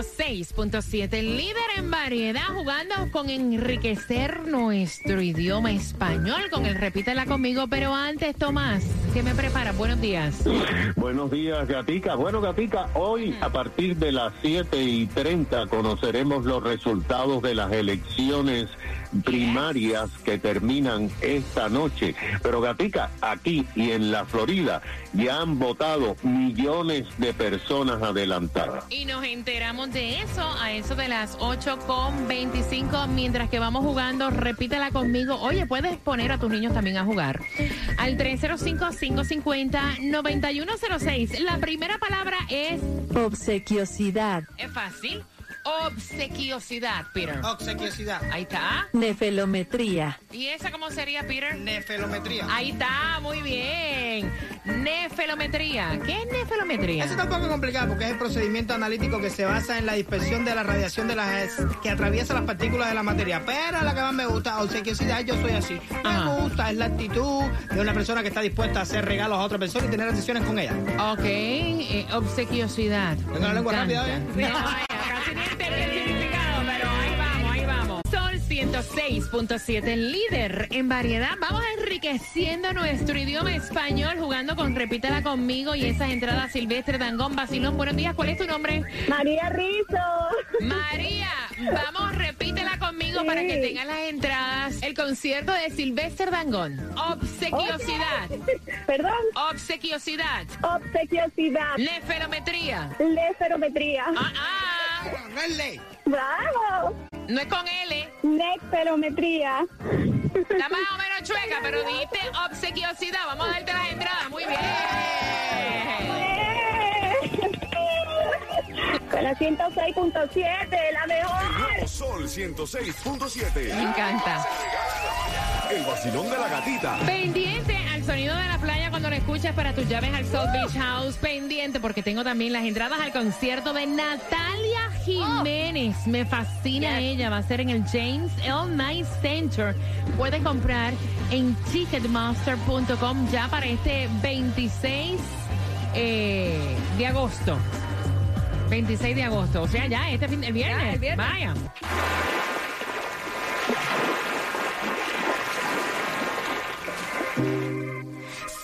6.7, líder en variedad, jugando con enriquecer nuestro idioma español con el repítela conmigo, pero antes, Tomás, ¿qué me prepara? Buenos días. Buenos días, Gatica. Bueno, Gatica, hoy a partir de las 7 y 30 conoceremos los resultados de las elecciones primarias que terminan esta noche. Pero Gatica, aquí y en la Florida ya han votado millones de personas adelantadas. Y nos enteramos de eso a eso de las 8 con 25 mientras que vamos jugando. Repítela conmigo. Oye, puedes poner a tus niños también a jugar. Al 305-550-9106. La primera palabra es obsequiosidad. Es fácil. Obsequiosidad, Peter. Obsequiosidad. Ahí está. Nefelometría. ¿Y esa cómo sería, Peter? Nefelometría. Ahí está, muy bien. Nefelometría. ¿Qué es nefelometría? Eso está un poco complicado porque es el procedimiento analítico que se basa en la dispersión de la radiación de las que atraviesa las partículas de la materia. Pero la que más me gusta, obsequiosidad, yo soy así. Me gusta, es la actitud de una persona que está dispuesta a hacer regalos a otra persona y tener relaciones con ella. Ok, eh, obsequiosidad. Tengo la lengua rápida, ¿eh? 106.7, líder en variedad. Vamos enriqueciendo nuestro idioma español jugando con Repítela conmigo y esas entradas Silvestre Dangón Basilón. Buenos días, ¿cuál es tu nombre? María Rizo. María, vamos, repítela conmigo para que tengas las entradas. El concierto de Silvestre Dangón. Obsequiosidad. Perdón. Obsequiosidad. Obsequiosidad. Neferometría. Neferometría. Ah, ah. No es ley. ¡Bravo! No es con L. Nexperometría. Está más o menos chueca, pero dijiste obsequiosidad. Vamos a darte las entradas. Muy bien. Con la 106.7, la mejor. Sol 106.7. Me encanta. El vacilón de la gatita. Pendiente sonido de la playa cuando lo escuchas para tus llaves al South Beach House. Pendiente porque tengo también las entradas al concierto de Natalia Jiménez. Me fascina ella. Va a ser en el James L. Night Center. Puedes comprar en ticketmaster.com ya para este 26 eh, de agosto. 26 de agosto. O sea, ya este fin, el viernes. el viernes. Vaya.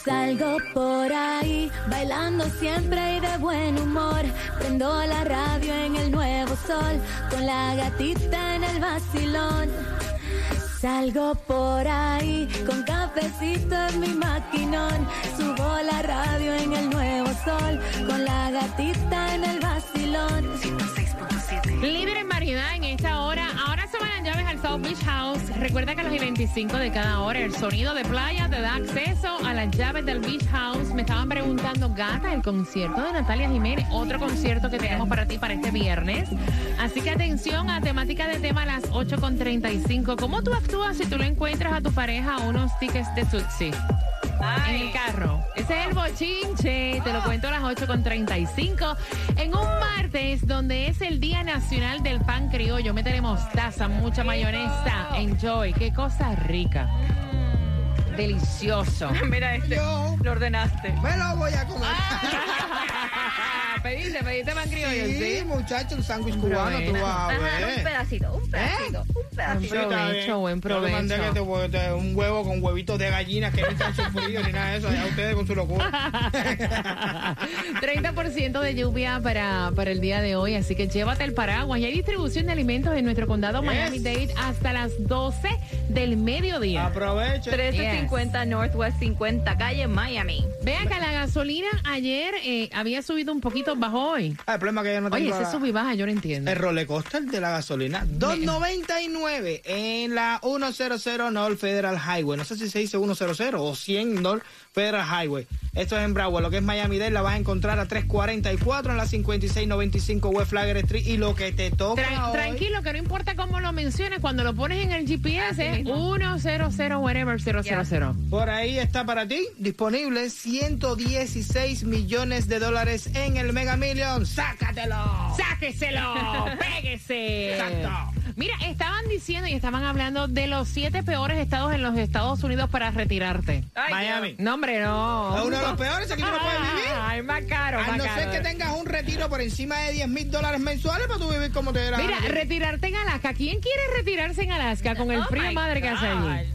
Salgo por ahí, bailando siempre y de buen humor. Prendo la radio en el nuevo sol, con la gatita en el vacilón. Salgo por ahí, con cafecito en mi maquinón. Subo la radio en el nuevo sol, con la gatita en el vacilón. Líder en variedad en esta hora. Ahora se van las llaves al South Beach House. Recuerda que a los 25 de cada hora el sonido de playa te da acceso a las llaves del Beach House. Me estaban preguntando, gata, el concierto de Natalia Jiménez, otro concierto que tenemos para ti para este viernes. Así que atención a temática de tema a las 8.35. ¿Cómo tú actúas si tú lo encuentras a tu pareja unos tickets de Tutsi? En el carro. Ese es el bochinche. Te lo cuento a las 8.35. En un martes donde es el Día Nacional del Pan Criollo. Métele mostaza, mucha mayonesa. Enjoy. Qué cosa rica. Delicioso. Mira este. Yo Lo ordenaste. me lo voy a comer. Pediste, pediste pan criollo, Sí, ¿sí? muchacho, un sándwich cubano, tú vas a Ajá, un ver. pedacito, un pedacito, un Buen pedacito. Está provecho, buen Yo le mandé provecho. que te- te- un huevo con huevitos de gallina que no están frío ni nada de eso. Allá ustedes con su locura. 30% de lluvia para, para el día de hoy, así que llévate el paraguas. Y hay distribución de alimentos en nuestro condado Miami-Dade hasta las 12 del mediodía. Aproveche. 1350 Northwest 50 calle Miami. Vean que la gasolina ayer eh, había subido un poquito, bajó hoy. Ah, el problema es que yo no tengo Oye, la- ese sub y baja, yo no entiendo. el roller coaster de la gasolina. 2.99 en la 100 North Federal Highway. No sé si se dice 100 o 100 North Federal Highway. Esto es en Broward, lo que es Miami Dade, la vas a encontrar a 344 en la 5695 West Flagler Street. Y lo que te toca Tran- hoy- tranquilo, que no importa cómo lo menciones, cuando lo pones en el GPS es 100 whatever 000. Por ahí está para ti, disponible 116 millones de dólares en el Mega Million. ¡Sácatelo! ¡Sáqueselo! ¡Péguese! Exacto. Mira, estaban diciendo y estaban hablando de los siete peores estados en los Estados Unidos para retirarte. Miami. No, hombre, no. Es uno de los peores, aquí tú no puedes vivir. Ay, más caro, A más no caro. ser que tengas un retiro por encima de 10 mil dólares mensuales para tú vivir como te dé la Mira, retirarte en Alaska. ¿Quién quiere retirarse en Alaska con el Oh frío madre que hace allí?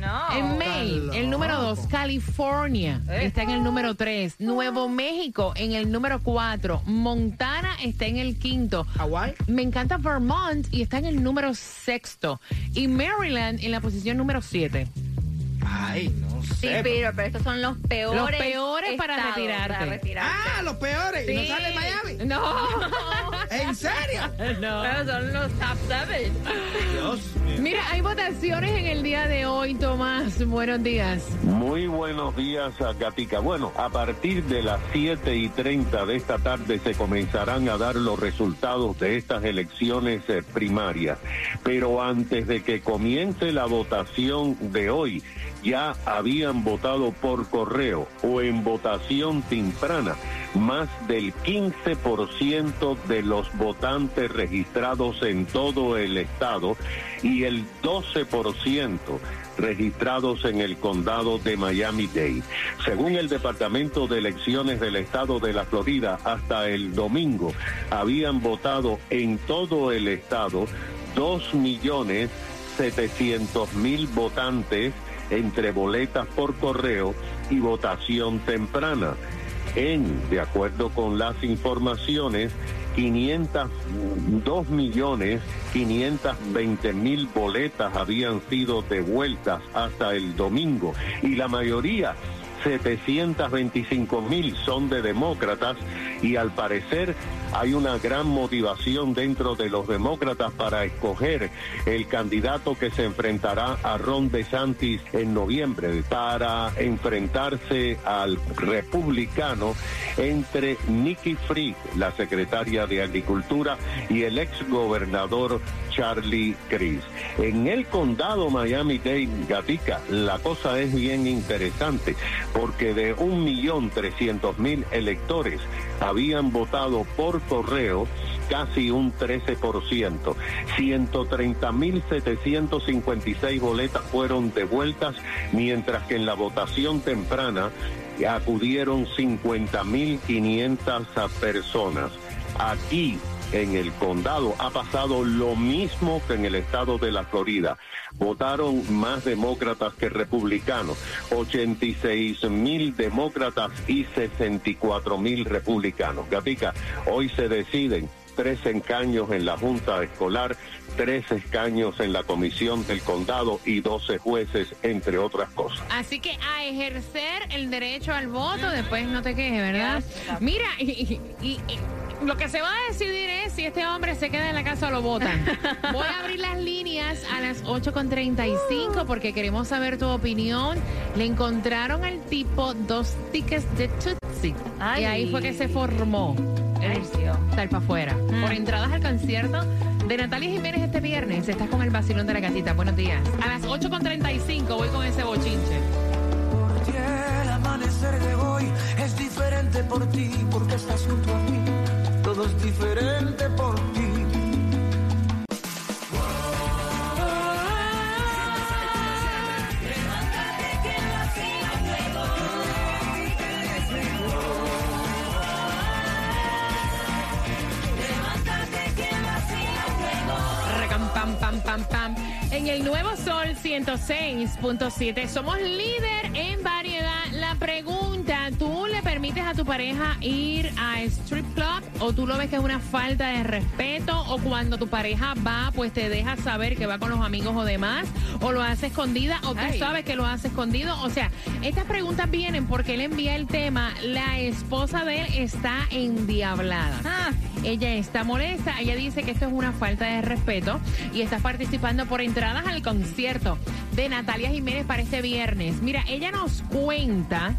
No. En Maine, el número 2, California está en el número 3, Nuevo México en el número 4, Montana está en el quinto. Hawái. Me encanta Vermont y está en el número sexto. Y Maryland en la posición número 7. Ay, no Sí, sé. pero, pero estos son los peores. Los peores para retirarte. Para retirarte. Ah, los peores. ¿Y ¿No sale en Miami? No. ¿En serio? no. Pero son los top seven. Dios mío. Mira, hay votaciones en el día de hoy, Tomás. Buenos días. Muy buenos días, Gatica. Bueno, a partir de las 7 y 30 de esta tarde se comenzarán a dar los resultados de estas elecciones eh, primarias. Pero antes de que comience la votación de hoy, ya habían votado por correo o en votación temprana más del 15% de los votantes registrados en todo el estado y el 12% registrados en el condado de Miami-Dade. Según el Departamento de Elecciones del Estado de la Florida, hasta el domingo habían votado en todo el estado dos millones 700 mil votantes entre boletas por correo y votación temprana. En, de acuerdo con las informaciones, 502 millones 520 mil boletas habían sido devueltas hasta el domingo y la mayoría 725 mil son de demócratas y al parecer hay una gran motivación dentro de los demócratas para escoger el candidato que se enfrentará a Ron DeSantis en noviembre para enfrentarse al republicano entre Nikki Fried, la secretaria de Agricultura, y el ex gobernador Charlie Crist. En el condado Miami-Dade, Gatica, la cosa es bien interesante porque de un millón trescientos mil electores habían votado por correo casi un 13%. 130.756 boletas fueron devueltas, mientras que en la votación temprana acudieron 50.500 personas. Aquí en el condado ha pasado lo mismo que en el estado de la Florida. Votaron más demócratas que republicanos, 86 mil demócratas y 64 mil republicanos. Gatica, hoy se deciden tres escaños en la Junta Escolar, tres escaños en la Comisión del Condado y 12 jueces, entre otras cosas. Así que a ejercer el derecho al voto, después no te quejes, ¿verdad? Mira, y, y- y- y lo que se va a decidir es si este hombre se queda en la casa o lo votan. Voy a abrir las líneas a las 8.35 porque queremos saber tu opinión. Le encontraron al tipo dos tickets de Tootsie. Ay. Y ahí fue que se formó el tal para afuera. Por entradas al concierto de Natalia Jiménez este viernes. Estás con el vacilón de la gatita. Buenos días. A las 8.35 voy con ese bochinche. Por ti el amanecer de hoy es diferente por ti, porque estás junto a mí. Todo es diferente por ti. Pam, pam. En el Nuevo Sol 106.7 somos líder en variedad. La pregunta, ¿tú le permites a tu pareja ir a strip club o tú lo ves que es una falta de respeto o cuando tu pareja va pues te deja saber que va con los amigos o demás o lo hace escondida o tú Ay. sabes que lo hace escondido? O sea, estas preguntas vienen porque él envía el tema, la esposa de él está endiablada. Ah. Ella está molesta, ella dice que esto es una falta de respeto y está participando por entradas al concierto de Natalia Jiménez para este viernes. Mira, ella nos cuenta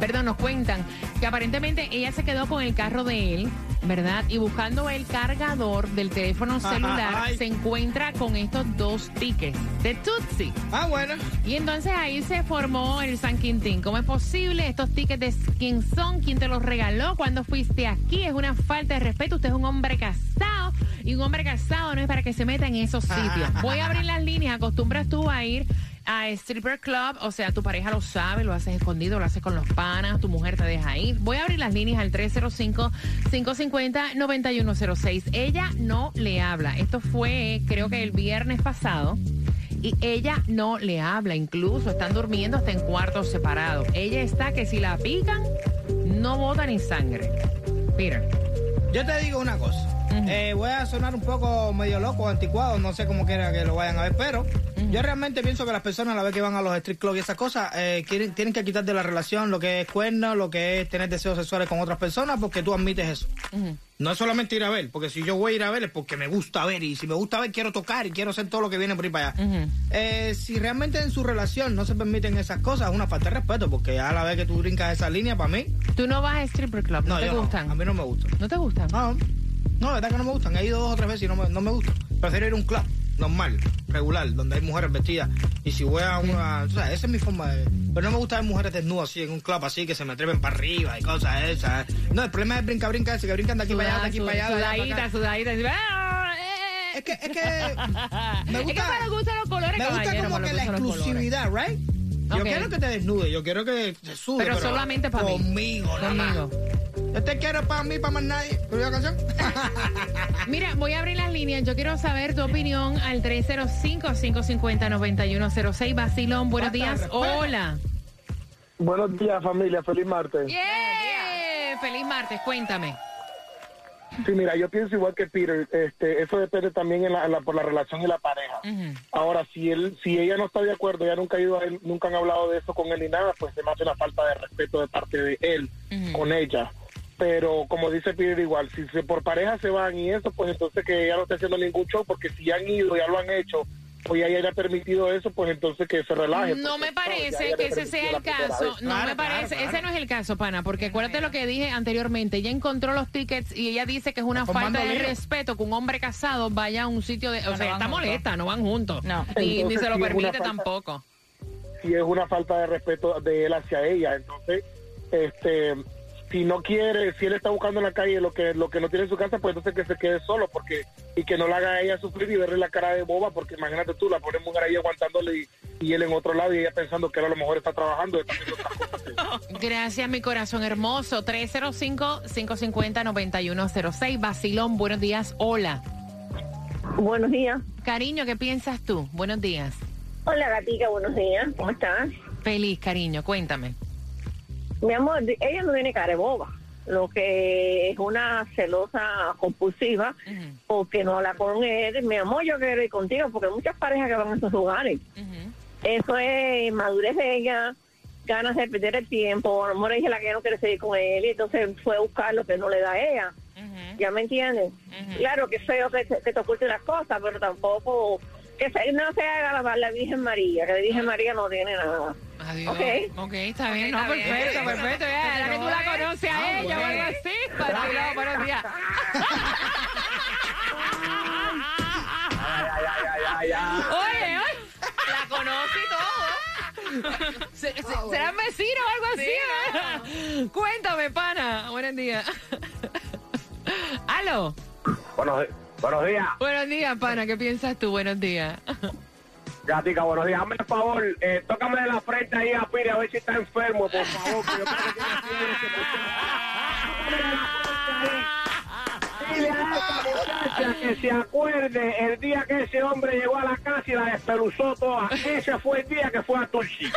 perdón, nos cuentan que aparentemente ella se quedó con el carro de él, ¿verdad? Y buscando el cargador del teléfono celular, se encuentra con estos dos tickets de Tutsi. Ah, bueno. Y entonces ahí se formó el San Quintín. ¿Cómo es posible? Estos tickets de quién son, quién te los regaló, cuándo fuiste aquí. Es una falta de respeto. Usted es un hombre casado y un hombre casado no es para que se meta en esos sitios. Voy a abrir las líneas. ¿Acostumbras tú a ir a stripper club? O sea, tu pareja lo sabe, lo haces escondido, lo haces con los panas, tu mujer te deja ir. Voy a abrir las líneas al 305-550-9106. Ella no le habla. Esto fue, creo que el viernes pasado y ella no le habla, incluso están durmiendo hasta en cuartos separados. Ella está que si la pican, no bota ni sangre. Peter. Yo te digo una cosa. Eh, voy a sonar un poco medio loco, anticuado, no sé cómo quiera que lo vayan a ver, pero yo realmente pienso que las personas a la vez que van a los street clubs y esas cosas eh, quieren, tienen que quitar de la relación lo que es cuerno, lo que es tener deseos sexuales con otras personas, porque tú admites eso. No es solamente ir a ver, porque si yo voy a ir a ver es porque me gusta ver, y si me gusta ver quiero tocar y quiero hacer todo lo que viene por ahí para allá. Eh, si realmente en su relación no se permiten esas cosas, es una falta de respeto, porque a la vez que tú brincas esa línea, para mí, ¿Tú no vas a stripper club? ¿No, no, te yo no. gustan? a mí no me gusta. ¿No te gustan? No, no, la verdad que no me gustan. He ido dos o tres veces y no me, no me gustan. Prefiero ir a un club normal, regular, donde hay mujeres vestidas. Y si voy a una... O sea, esa es mi forma de... Pero no me gusta ver mujeres desnudas así en un club así, que se me atreven para arriba y cosas esas. No, el problema es brinca, brinca ese, que brincan de aquí para allá, de aquí para allá. Sudadita, sudadita. ¡ah! eh, Es que, es que... Me Es que gusta... me gustan los colores, Me gusta como que la exclusividad, ¿right? Yo quiero que te desnude, yo quiero que te sude. Pero solamente para mí. Conmigo, nada más. Yo te quiero para mí, para más nadie. ¿Tú la canción? Mira, voy a abrir las líneas. Yo quiero saber tu opinión al 305-550-9106. Basilón, buenos días. respeto. Hola. Buenos días, familia. Feliz martes. Yeah. Feliz martes, cuéntame. Sí, mira, yo pienso igual que Peter. Este, eso depende también en la, en la- por la relación y la pareja. Ahora, si él, si ella no está de acuerdo, ella nunca ha ido a él, nunca han hablado de eso con él ni nada, pues se me hace una falta de respeto de parte de él con ella. Pero como dice Peter igual, si se, por pareja se van y eso, pues entonces que ella no esté haciendo ningún show, porque si han ido, ya lo han hecho, o ya ella ha permitido eso, pues entonces que se relaje. No porque, me. Ya parece que ese sea el caso. No Claro, me parece. claro. Ese no es el caso, pana, porque acuérdate lo que dije anteriormente. Ella encontró los tickets y ella dice que es una falta de lío. respeto que un hombre casado vaya a un sitio de. O no sea, está juntos. molesta, no van juntos. No. Ni, ni se lo permite falta- tampoco. si es una falta de respeto de él hacia ella. Entonces, este, si no quiere, si él está buscando en la calle lo que lo que no tiene en su casa, pues entonces que se quede solo, porque y que no la haga a ella sufrir y verle la cara de boba, porque imagínate tú, la pobre mujer ahí aguantándole y, y él en otro lado y ella pensando que él a lo mejor está trabajando. está cosas que- Gracias, mi corazón hermoso. 305-550-9106. Basilón, buenos días. Hola. Buenos días. Cariño, ¿qué piensas tú? Buenos días. Hola, gatica, buenos días. ¿Cómo estás? Feliz, cariño, cuéntame. Mi amor, ella no tiene cara de boba. Lo que es una celosa compulsiva porque no habla con él. Mi amor, yo quiero ir contigo porque hay muchas parejas que van a esos lugares. Eso es madurez de ella, ganas de perder el tiempo. A lo mejor ella la que no quiere seguir con él y entonces fue a buscar lo que no le da a ella. Ujú. ¿Ya me entiendes? Claro que feo que, te- que te oculte las cosas, pero tampoco que se- no se haga la, la Virgen María, que la Virgen María no tiene nada. Adiós. Ok. Ok, está bien. no, bien. perfecto, perfecto. Ya, ya que tú la conoces a ella o algo así. Basilón, buenos días. Oye, oye. La conoce y todo. Se- se- ¿Serán vecinos o algo así? ¿no? Cuéntame, pana. Buenos días. Aló. Buenos, buenos días, Buenos días, pana. ¿Qué piensas tú? Buenos días. Gatica, buenos días. Hazme el favor, eh, tócame de la frente ahí a Piri a ver si está enfermo, por favor, que yo creo que tiene fiebre. Dile a esa muchacha que se acuerde el día que ese hombre llegó a la casa y la despeluzó toda. Ese fue el día que fue a Tulsi.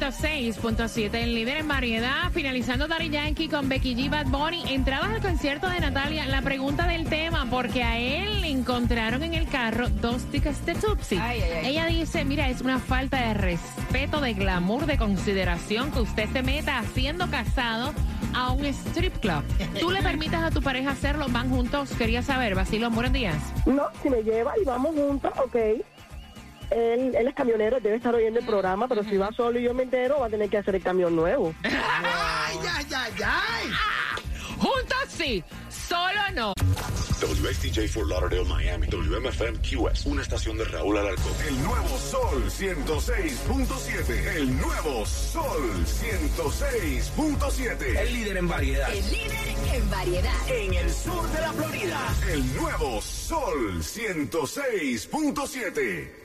106.7, el líder en variedad. Finalizando Daddy Yankee con Becky G. Bad Bunny. Entradas al concierto de Natalia. La pregunta del tema, porque a él le encontraron en el carro dos tickets de Tupsi. Ella dice, mira, es una falta de respeto, de glamour, de consideración que usted se meta haciendo casado a un strip club. ¿Tú le permitas a tu pareja hacerlo? ¿Van juntos? Quería saber, Basilio, buenos días. No, si me lleva y vamos juntos, ok. Él, él es camionero, debe estar oyendo el programa, pero si va solo y yo me entero, va a tener que hacer el camión nuevo. Ay, ay, ay, ay. Juntos sí, solo no. WSTJ for Lauderdale, Miami. WMFM QS. Una estación de Raúl Alarcón. El nuevo Sol 106.7. El nuevo Sol 106.7. El líder en variedad. El líder en variedad. En el sur de la Florida. El nuevo Sol 106.7.